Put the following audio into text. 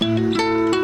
Música